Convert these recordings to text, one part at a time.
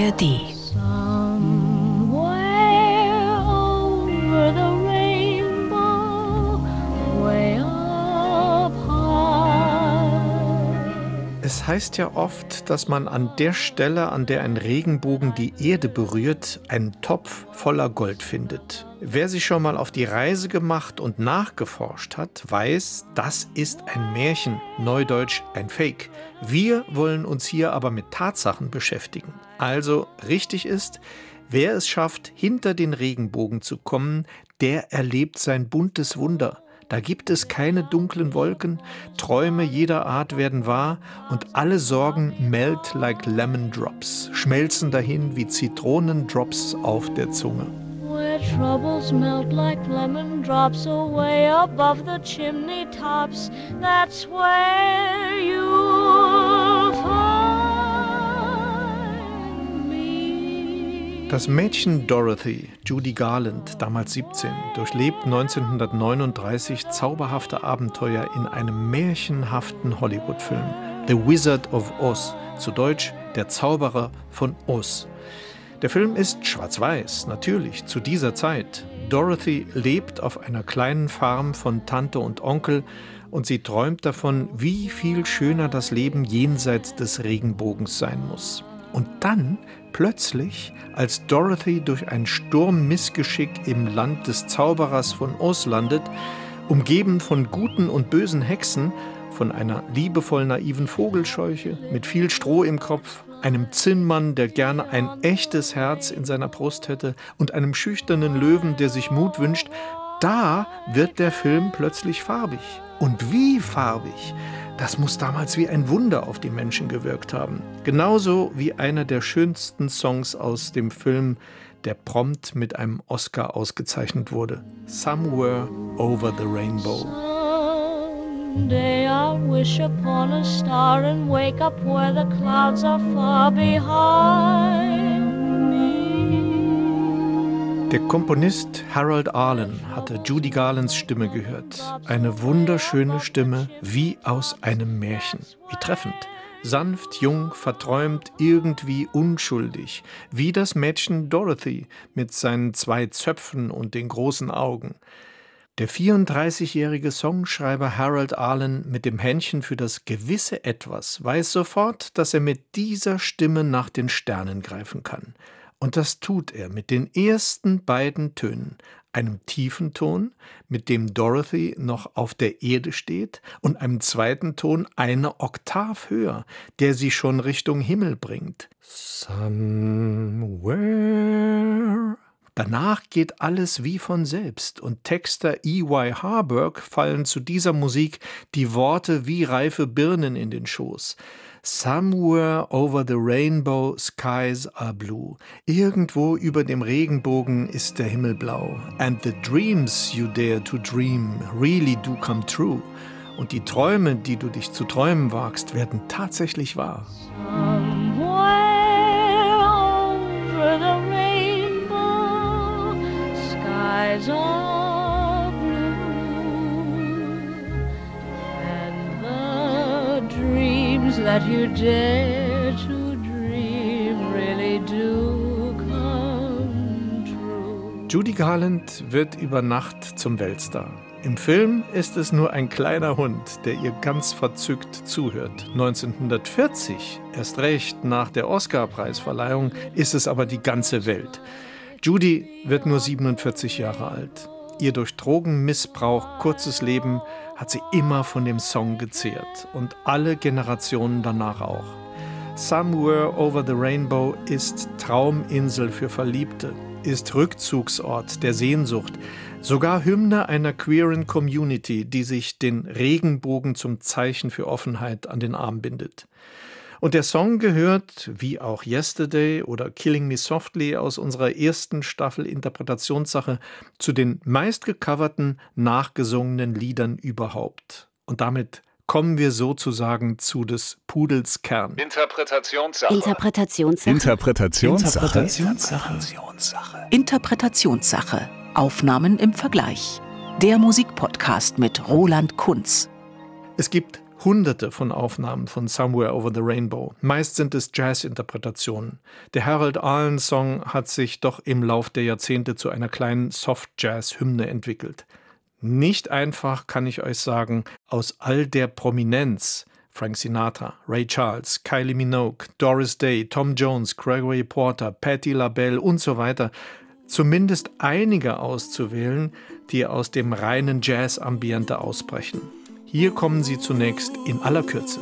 ARD. Es heißt ja oft, dass man an der Stelle, an der ein Regenbogen die Erde berührt, einen Topf voller Gold findet. Wer sich schon mal auf die Reise gemacht und nachgeforscht hat, weiß, das ist ein Märchen, neudeutsch ein Fake. Wir wollen uns hier aber mit Tatsachen beschäftigen. Also richtig ist, wer es schafft, hinter den Regenbogen zu kommen, der erlebt sein buntes Wunder. Da gibt es keine dunklen Wolken, Träume jeder Art werden wahr und alle Sorgen melt like lemon drops, schmelzen dahin wie Zitronendrops auf der Zunge. Where troubles melt like lemon drops away above the chimney tops, that's where you'll Das Mädchen Dorothy, Judy Garland, damals 17, durchlebt 1939 zauberhafte Abenteuer in einem märchenhaften Hollywood-Film, The Wizard of Oz, zu Deutsch Der Zauberer von Oz. Der Film ist schwarz-weiß, natürlich, zu dieser Zeit. Dorothy lebt auf einer kleinen Farm von Tante und Onkel und sie träumt davon, wie viel schöner das Leben jenseits des Regenbogens sein muss. Und dann, plötzlich, als Dorothy durch ein Sturmmissgeschick im Land des Zauberers von Oz landet, umgeben von guten und bösen Hexen, von einer liebevoll naiven Vogelscheuche mit viel Stroh im Kopf, einem Zinnmann, der gerne ein echtes Herz in seiner Brust hätte, und einem schüchternen Löwen, der sich Mut wünscht, da wird der Film plötzlich farbig. Und wie farbig! Das muss damals wie ein Wunder auf die Menschen gewirkt haben. Genauso wie einer der schönsten Songs aus dem Film, der prompt mit einem Oscar ausgezeichnet wurde. Somewhere Over the Rainbow. Someday. Der Komponist Harold Arlen hatte Judy Garlands Stimme gehört. Eine wunderschöne Stimme wie aus einem Märchen. Wie treffend. Sanft, jung, verträumt, irgendwie unschuldig. Wie das Mädchen Dorothy mit seinen zwei Zöpfen und den großen Augen. Der 34-jährige Songschreiber Harold Arlen mit dem Händchen für das gewisse Etwas weiß sofort, dass er mit dieser Stimme nach den Sternen greifen kann. Und das tut er mit den ersten beiden Tönen, einem tiefen Ton, mit dem Dorothy noch auf der Erde steht, und einem zweiten Ton eine Oktav höher, der sie schon Richtung Himmel bringt. Somewhere. Danach geht alles wie von selbst und Texter E.Y. Harburg fallen zu dieser Musik die Worte wie reife Birnen in den Schoß. Somewhere over the rainbow skies are blue. Irgendwo über dem Regenbogen ist der Himmel blau. And the dreams you dare to dream really do come true. Und die Träume, die du dich zu träumen wagst, werden tatsächlich wahr. Somewhere over the rainbow skies are that you dare to dream really do come true. Judy Garland wird über Nacht zum Weltstar. Im Film ist es nur ein kleiner Hund, der ihr ganz verzückt zuhört. 1940, erst recht nach der Oscar-Preisverleihung, ist es aber die ganze Welt. Judy wird nur 47 Jahre alt. Ihr durch Drogenmissbrauch kurzes Leben hat sie immer von dem Song gezehrt und alle Generationen danach auch. Somewhere Over the Rainbow ist Trauminsel für Verliebte, ist Rückzugsort der Sehnsucht, sogar Hymne einer queeren Community, die sich den Regenbogen zum Zeichen für Offenheit an den Arm bindet. Und der Song gehört, wie auch Yesterday oder Killing Me Softly aus unserer ersten Staffel Interpretationssache, zu den meistgecoverten, nachgesungenen Liedern überhaupt. Und damit kommen wir sozusagen zu des Pudels Kern. Interpretationssache. Interpretationssache. Interpretationssache. Interpretationssache. Interpretationssache. Aufnahmen im Vergleich. Der Musikpodcast mit Roland Kunz. Es gibt hunderte von Aufnahmen von Somewhere Over the Rainbow. Meist sind es Jazz-Interpretationen. Der Harold Arlen-Song hat sich doch im Lauf der Jahrzehnte zu einer kleinen Soft-Jazz-Hymne entwickelt. Nicht einfach, kann ich euch sagen, aus all der Prominenz Frank Sinatra, Ray Charles, Kylie Minogue, Doris Day, Tom Jones, Gregory Porter, Patti LaBelle und so weiter, zumindest einige auszuwählen, die aus dem reinen Jazz-Ambiente ausbrechen. Hier kommen sie zunächst in aller Kürze.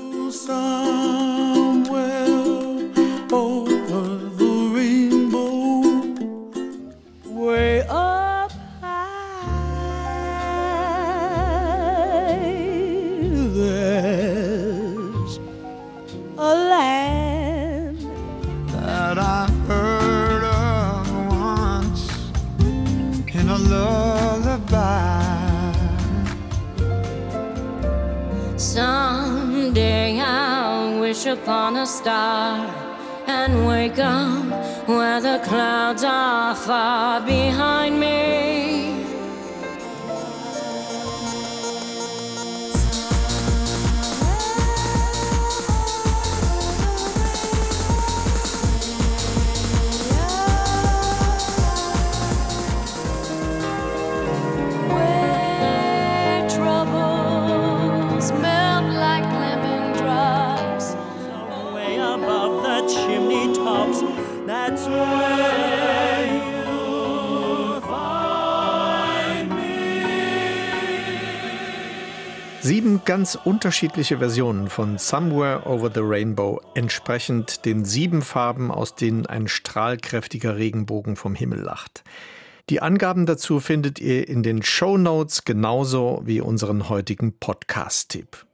Ganz unterschiedliche Versionen von Somewhere Over the Rainbow, entsprechend den sieben Farben, aus denen ein strahlkräftiger Regenbogen vom Himmel lacht. Die Angaben dazu findet ihr in den Show Notes genauso wie unseren heutigen Podcast-Tipp.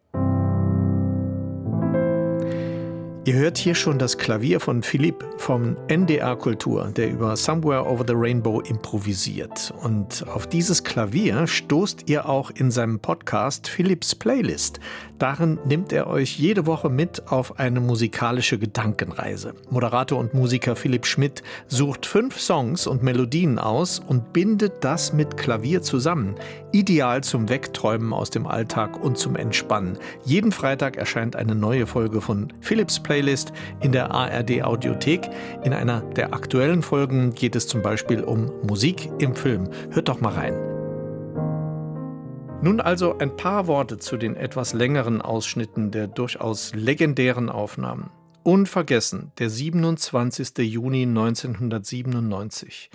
Ihr hört hier schon das Klavier von Philipp vom NDR Kultur, der über Somewhere Over the Rainbow improvisiert. Und auf dieses Klavier stoßt ihr auch in seinem Podcast Philipps Playlist. Darin nimmt er euch jede Woche mit auf eine musikalische Gedankenreise. Moderator und Musiker Philipp Schmidt sucht fünf Songs und Melodien aus und bindet das mit Klavier zusammen. Ideal zum Wegträumen aus dem Alltag und zum Entspannen. Jeden Freitag erscheint eine neue Folge von Philipps Playlist in der ARD Audiothek. In einer der aktuellen Folgen geht es zum Beispiel um Musik im Film. Hört doch mal rein. Nun also ein paar Worte zu den etwas längeren Ausschnitten der durchaus legendären Aufnahmen. Unvergessen, der 27. Juni 1997.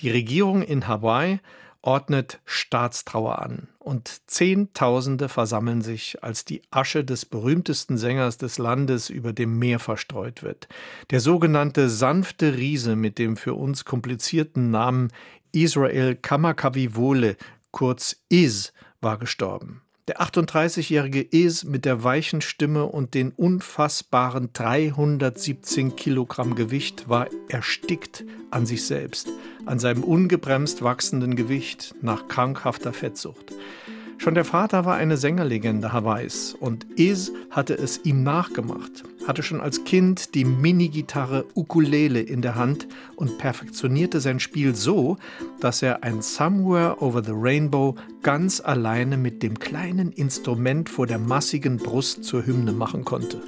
Die Regierung in Hawaii ordnet Staatstrauer an und Zehntausende versammeln sich, als die Asche des berühmtesten Sängers des Landes über dem Meer verstreut wird. Der sogenannte sanfte Riese mit dem für uns komplizierten Namen Israel Kamakawiwole, kurz Is, war gestorben. Der 38-jährige Is mit der weichen Stimme und den unfassbaren 317 Kilogramm Gewicht war erstickt an sich selbst, an seinem ungebremst wachsenden Gewicht nach krankhafter Fettsucht. Schon der Vater war eine Sängerlegende Hawaiis und Is hatte es ihm nachgemacht, hatte schon als Kind die Minigitarre Ukulele in der Hand und perfektionierte sein Spiel so, dass er ein Somewhere Over the Rainbow ganz alleine mit dem kleinen Instrument vor der massigen Brust zur Hymne machen konnte.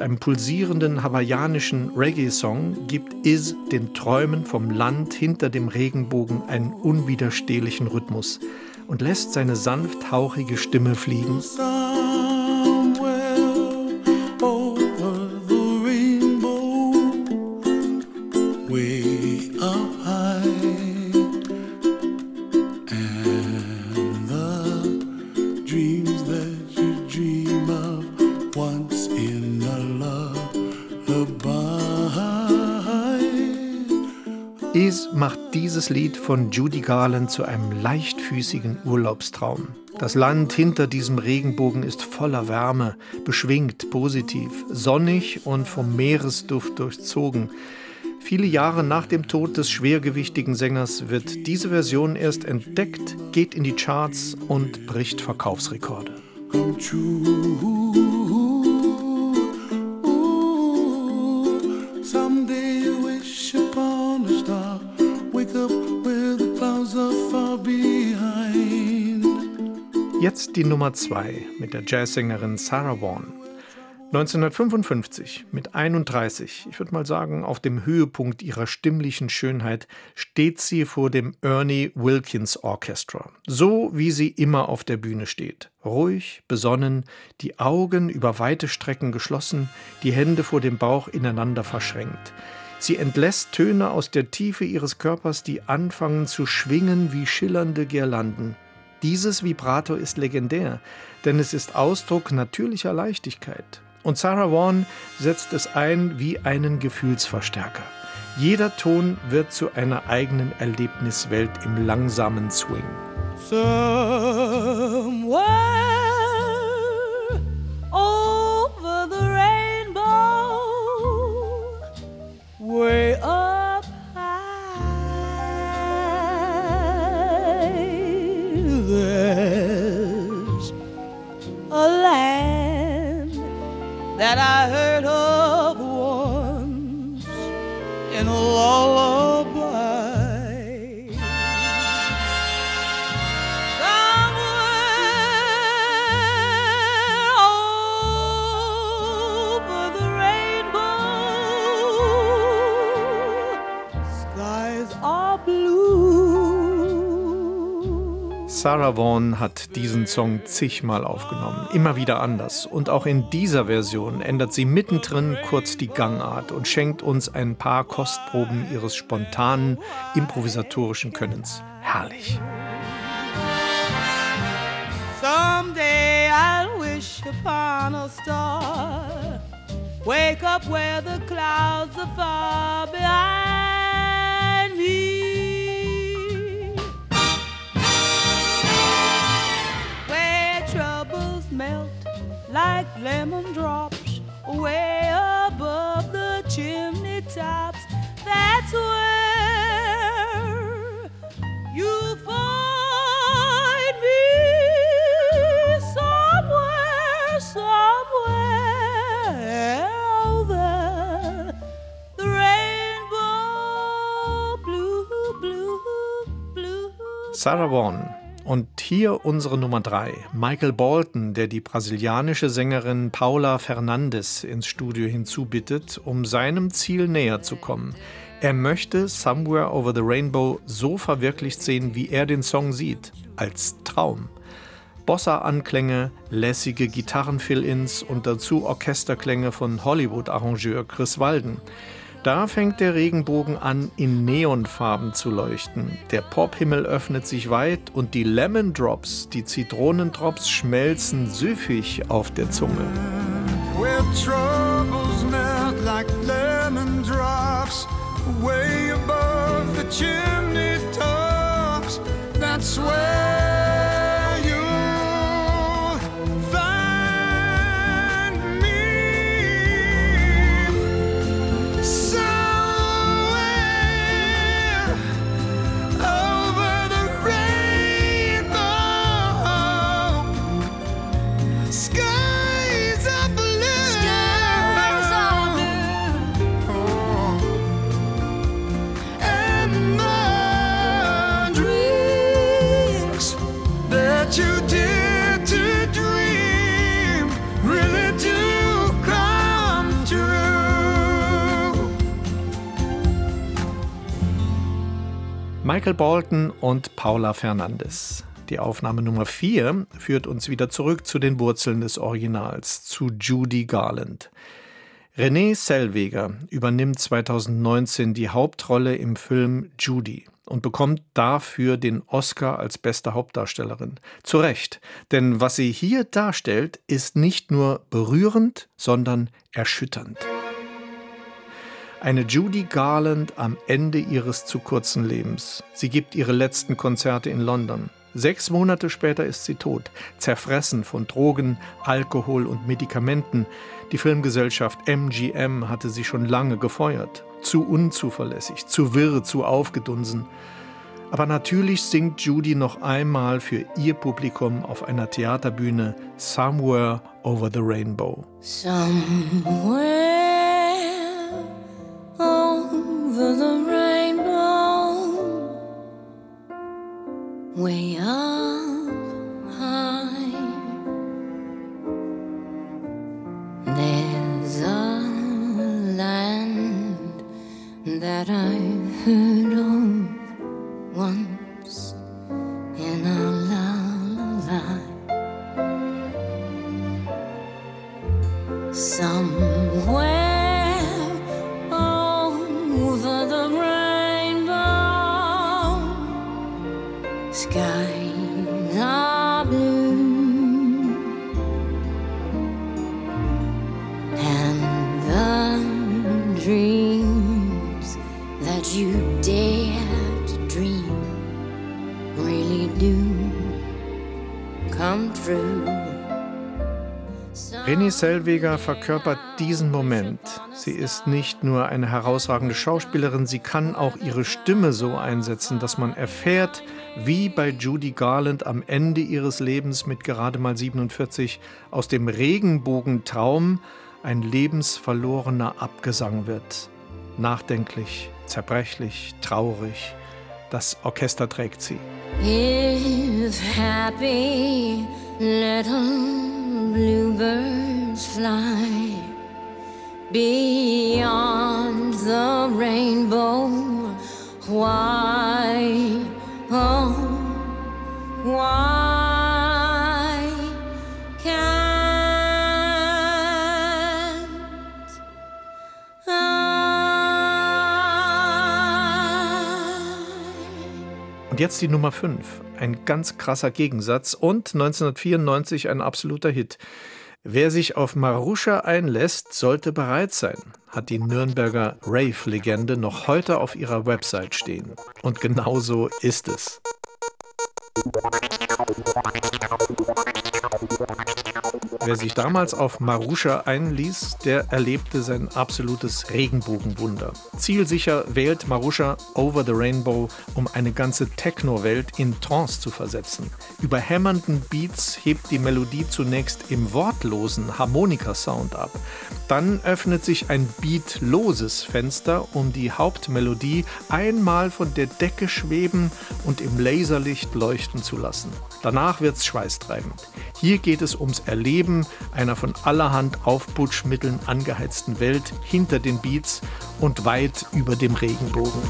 Einem pulsierenden hawaiianischen Reggae-Song gibt Is den Träumen vom Land hinter dem Regenbogen einen unwiderstehlichen Rhythmus und lässt seine sanft hauchige Stimme fliegen. Lied von Judy Garland zu einem leichtfüßigen Urlaubstraum. Das Land hinter diesem Regenbogen ist voller Wärme, beschwingt, positiv, sonnig und vom Meeresduft durchzogen. Viele Jahre nach dem Tod des schwergewichtigen Sängers wird diese Version erst entdeckt, geht in die Charts und bricht Verkaufsrekorde. Come true. Jetzt die Nummer 2 mit der Jazzsängerin Sarah Vaughan. 1955 mit 31, ich würde mal sagen, auf dem Höhepunkt ihrer stimmlichen Schönheit, steht sie vor dem Ernie Wilkins Orchestra. So wie sie immer auf der Bühne steht. Ruhig, besonnen, die Augen über weite Strecken geschlossen, die Hände vor dem Bauch ineinander verschränkt. Sie entlässt Töne aus der Tiefe ihres Körpers, die anfangen zu schwingen wie schillernde Girlanden. Dieses Vibrato ist legendär, denn es ist Ausdruck natürlicher Leichtigkeit. Und Sarah Vaughan setzt es ein wie einen Gefühlsverstärker. Jeder Ton wird zu einer eigenen Erlebniswelt im langsamen Swing. Somewhere Sarah Vaughan hat diesen Song zigmal aufgenommen, immer wieder anders. Und auch in dieser Version ändert sie mittendrin kurz die Gangart und schenkt uns ein paar Kostproben ihres spontanen, improvisatorischen Könnens. Herrlich. Someday I'll wish upon a star. Wake up where the clouds are far behind me. Like lemon drops above the chimney tops. That's where you find me somewhere, somewhere over the rainbow blue, blue, blue. Sarah Vaughan Und hier unsere Nummer drei. Michael Bolton, der die brasilianische Sängerin Paula Fernandes ins Studio hinzubittet, um seinem Ziel näher zu kommen. Er möchte Somewhere Over the Rainbow so verwirklicht sehen, wie er den Song sieht, als Traum. Bossa-Anklänge, lässige Gitarren-Fill-Ins und dazu Orchesterklänge von Hollywood-Arrangeur Chris Walden. Da fängt der Regenbogen an, in Neonfarben zu leuchten. Der Pophimmel öffnet sich weit und die Lemon Drops, die Zitronendrops, schmelzen süffig auf der Zunge. Where Michael Bolton und Paula Fernandes. Die Aufnahme Nummer 4 führt uns wieder zurück zu den Wurzeln des Originals, zu Judy Garland. Renée Zellweger übernimmt 2019 die Hauptrolle im Film Judy und bekommt dafür den Oscar als beste Hauptdarstellerin. Zu Recht, denn was sie hier darstellt, ist nicht nur berührend, sondern erschütternd. Eine Judy Garland am Ende ihres zu kurzen Lebens. Sie gibt ihre letzten Konzerte in London. Sechs Monate später ist sie tot, zerfressen von Drogen, Alkohol und Medikamenten. Die Filmgesellschaft MGM hatte sie schon lange gefeuert. Zu unzuverlässig, zu wirr, zu aufgedunsen. Aber natürlich singt Judy noch einmal für ihr Publikum auf einer Theaterbühne Somewhere over the Rainbow. Somewhere way up high. There's a land that I've heard of once in a lullaby. Somewhere Zellweger verkörpert diesen Moment. Sie ist nicht nur eine herausragende Schauspielerin, sie kann auch ihre Stimme so einsetzen, dass man erfährt, wie bei Judy Garland am Ende ihres Lebens mit gerade mal 47 aus dem Regenbogentraum ein lebensverlorener Abgesang wird. Nachdenklich, zerbrechlich, traurig. Das Orchester trägt sie. If happy little bluebirds fly beyond the rainbow, why, oh, why can't I? Und jetzt die Nummer 5. Ein ganz krasser Gegensatz und 1994 ein absoluter Hit. Wer sich auf Maruscha einlässt, sollte bereit sein, hat die Nürnberger Rave-Legende noch heute auf ihrer Website stehen. Und genau so ist es. Wer sich damals auf Maruscha einließ, der erlebte sein absolutes Regenbogenwunder. Zielsicher wählt Maruscha Over the Rainbow, um eine ganze Techno-Welt in Trance zu versetzen. Über hämmernden Beats hebt die Melodie zunächst im wortlosen Harmonika-Sound ab. Dann öffnet sich ein beatloses Fenster, um die Hauptmelodie einmal von der Decke schweben und im Laserlicht leuchten zu lassen. Danach wird's schweißtreibend. Hier geht es ums Erleben einer von allerhand Aufputschmitteln angeheizten Welt hinter den Beats und weit über dem Regenbogen.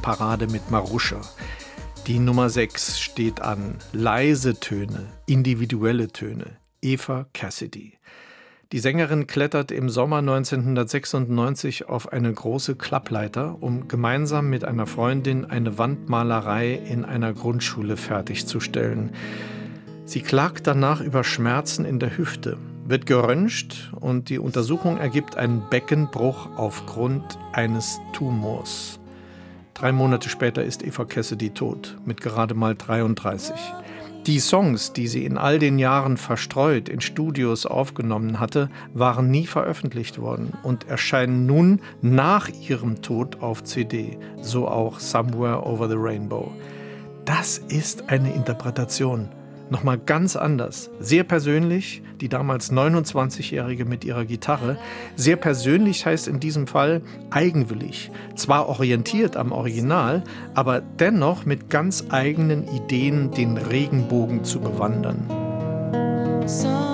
Techno-Parade mit Maruscha. Die Nummer 6 steht an. Leise Töne, individuelle Töne. Eva Cassidy. Die Sängerin klettert im Sommer 1996 auf eine große Klappleiter, um gemeinsam mit einer Freundin eine Wandmalerei in einer Grundschule fertigzustellen. Sie klagt danach über Schmerzen in der Hüfte, wird geröntgt und die Untersuchung ergibt einen Beckenbruch aufgrund eines Tumors. Drei Monate später ist Eva Cassidy tot, mit gerade mal 33. Die Songs, die sie in all den Jahren verstreut in Studios aufgenommen hatte, waren nie veröffentlicht worden und erscheinen nun nach ihrem Tod auf CD, so auch Somewhere Over the Rainbow. Das ist eine Interpretation nochmal ganz anders. Sehr persönlich, die damals 29-Jährige mit ihrer Gitarre. Sehr persönlich heißt in diesem Fall eigenwillig. Zwar orientiert am Original, aber dennoch mit ganz eigenen Ideen den Regenbogen zu bewandern. So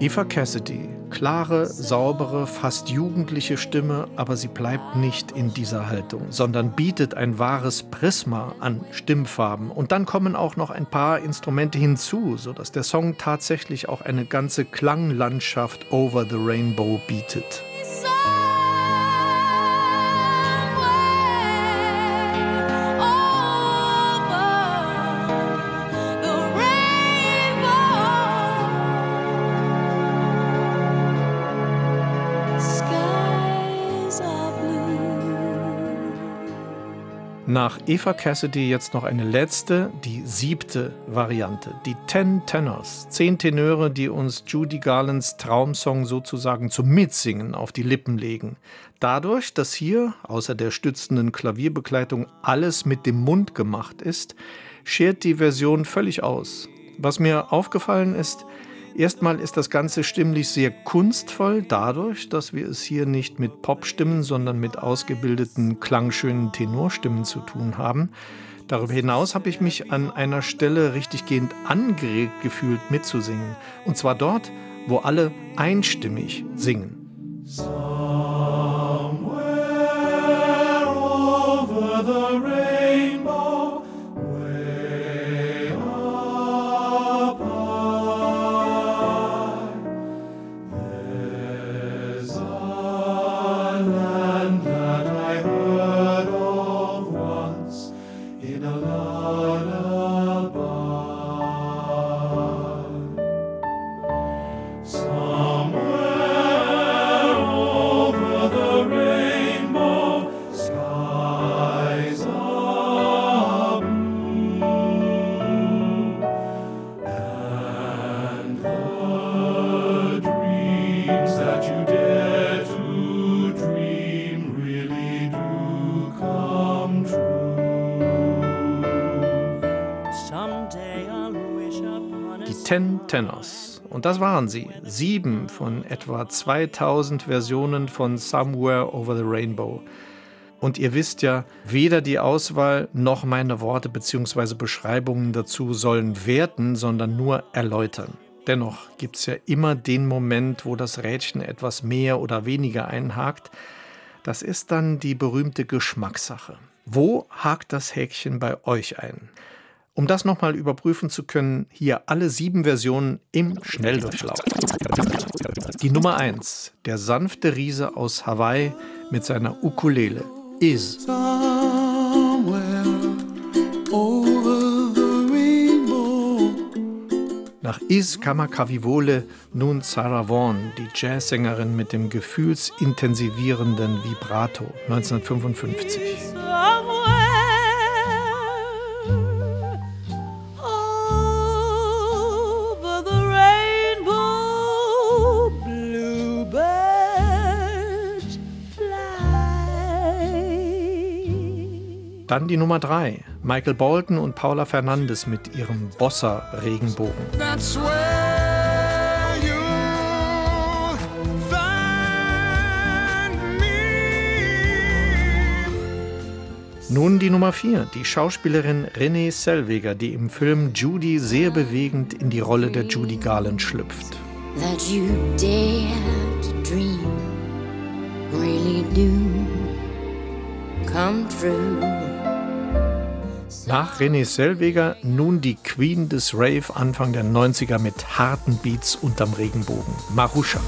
Eva Cassidy, klare, saubere, fast jugendliche Stimme, aber sie bleibt nicht in dieser Haltung, sondern bietet ein wahres Prisma an Stimmfarben. Und dann kommen auch noch ein paar Instrumente hinzu, sodass der Song tatsächlich auch eine ganze Klanglandschaft over the rainbow bietet. Nach Eva Cassidy jetzt noch eine letzte, die siebte Variante. Die Ten Tenors. Zehn Tenöre, die uns Judy Garlands Traumsong sozusagen zum Mitsingen auf die Lippen legen. Dadurch, dass hier, außer der stützenden Klavierbegleitung, alles mit dem Mund gemacht ist, schert die Version völlig aus. Was mir aufgefallen ist, Erstmal ist das Ganze stimmlich sehr kunstvoll, dadurch, dass wir es hier nicht mit Popstimmen, sondern mit ausgebildeten, klangschönen Tenorstimmen zu tun haben. Darüber hinaus habe ich mich an einer Stelle richtiggehend angeregt gefühlt mitzusingen. Und zwar dort, wo alle einstimmig singen. Somewhere Tenors. Und das waren sie. Sieben von etwa 2000 Versionen von Somewhere Over the Rainbow. Und ihr wisst ja, weder die Auswahl noch meine Worte bzw. Beschreibungen dazu sollen werten, sondern nur erläutern. Dennoch gibt es ja immer den Moment, wo das Rädchen etwas mehr oder weniger einhakt. Das ist dann die berühmte Geschmackssache. Wo hakt das Häkchen bei euch ein? Um das nochmal überprüfen zu können, hier alle sieben Versionen im Schnelldurchlauf. Die Nummer 1, der sanfte Riese aus Hawaii mit seiner Ukulele, Is. Nach Is Kamakavivole nun Sarah Vaughan, die Jazzsängerin mit dem gefühlsintensivierenden Vibrato 1955. Dann die Nummer 3, Michael Bolton und Paula Fernandes mit ihrem Bossa-Regenbogen. Nun die Nummer 4, die Schauspielerin Renée Zellweger, die im Film Judy sehr bewegend in die Rolle der Judy Garland schlüpft. That you dare to dream, really do come true. Nach René Selweger nun die Queen des Rave Anfang der 90er mit harten Beats unterm Regenbogen, Marusha.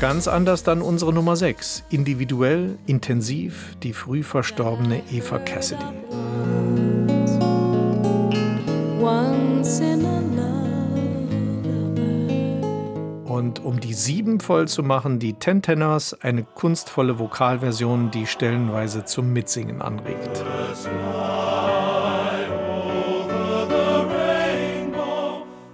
Ganz anders dann unsere Nummer 6, individuell, intensiv, die früh verstorbene Eva Cassidy. Once in a Und um die sieben voll zu machen, die Ten Tenors, eine kunstvolle Vokalversion, die stellenweise zum Mitsingen anregt.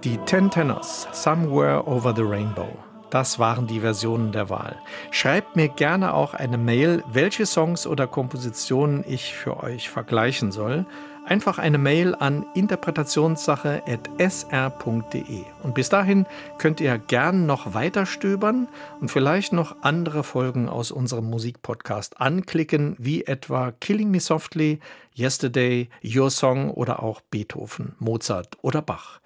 Die Ten Tenors, Somewhere Over the Rainbow. Das waren die Versionen der Wahl. Schreibt mir gerne auch eine Mail, welche Songs oder Kompositionen ich für euch vergleichen soll Einfach eine Mail an interpretationssache.sr.de. Und bis dahin könnt ihr gern noch weiter stöbern und vielleicht noch andere Folgen aus unserem Musikpodcast anklicken, wie etwa Killing Me Softly, Yesterday, Your Song oder auch Beethoven, Mozart oder Bach.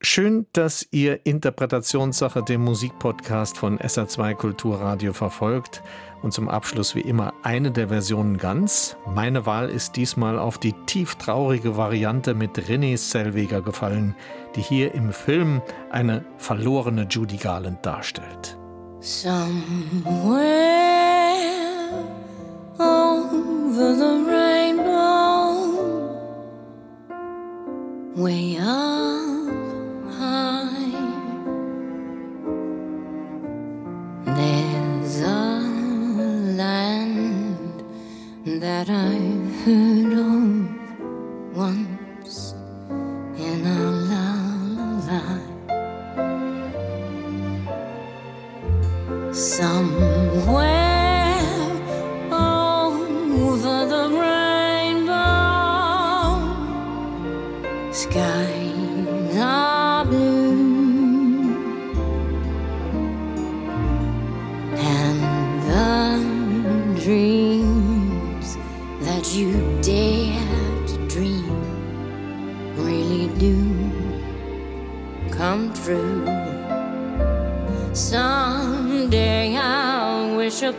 Schön, dass ihr Interpretationssache den Musikpodcast von SR2 Kulturradio verfolgt. Und zum Abschluss wie immer eine der Versionen ganz. Meine Wahl ist diesmal auf die tief traurige Variante mit René Zellweger gefallen, die hier im Film eine verlorene Judy Garland darstellt. Somewhere over the rainbow, way up there's a land that I've heard of once in a lullaby. Somewhere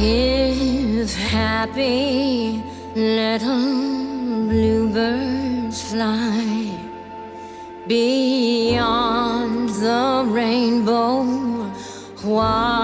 If happy little bluebirds fly beyond the rainbow, why?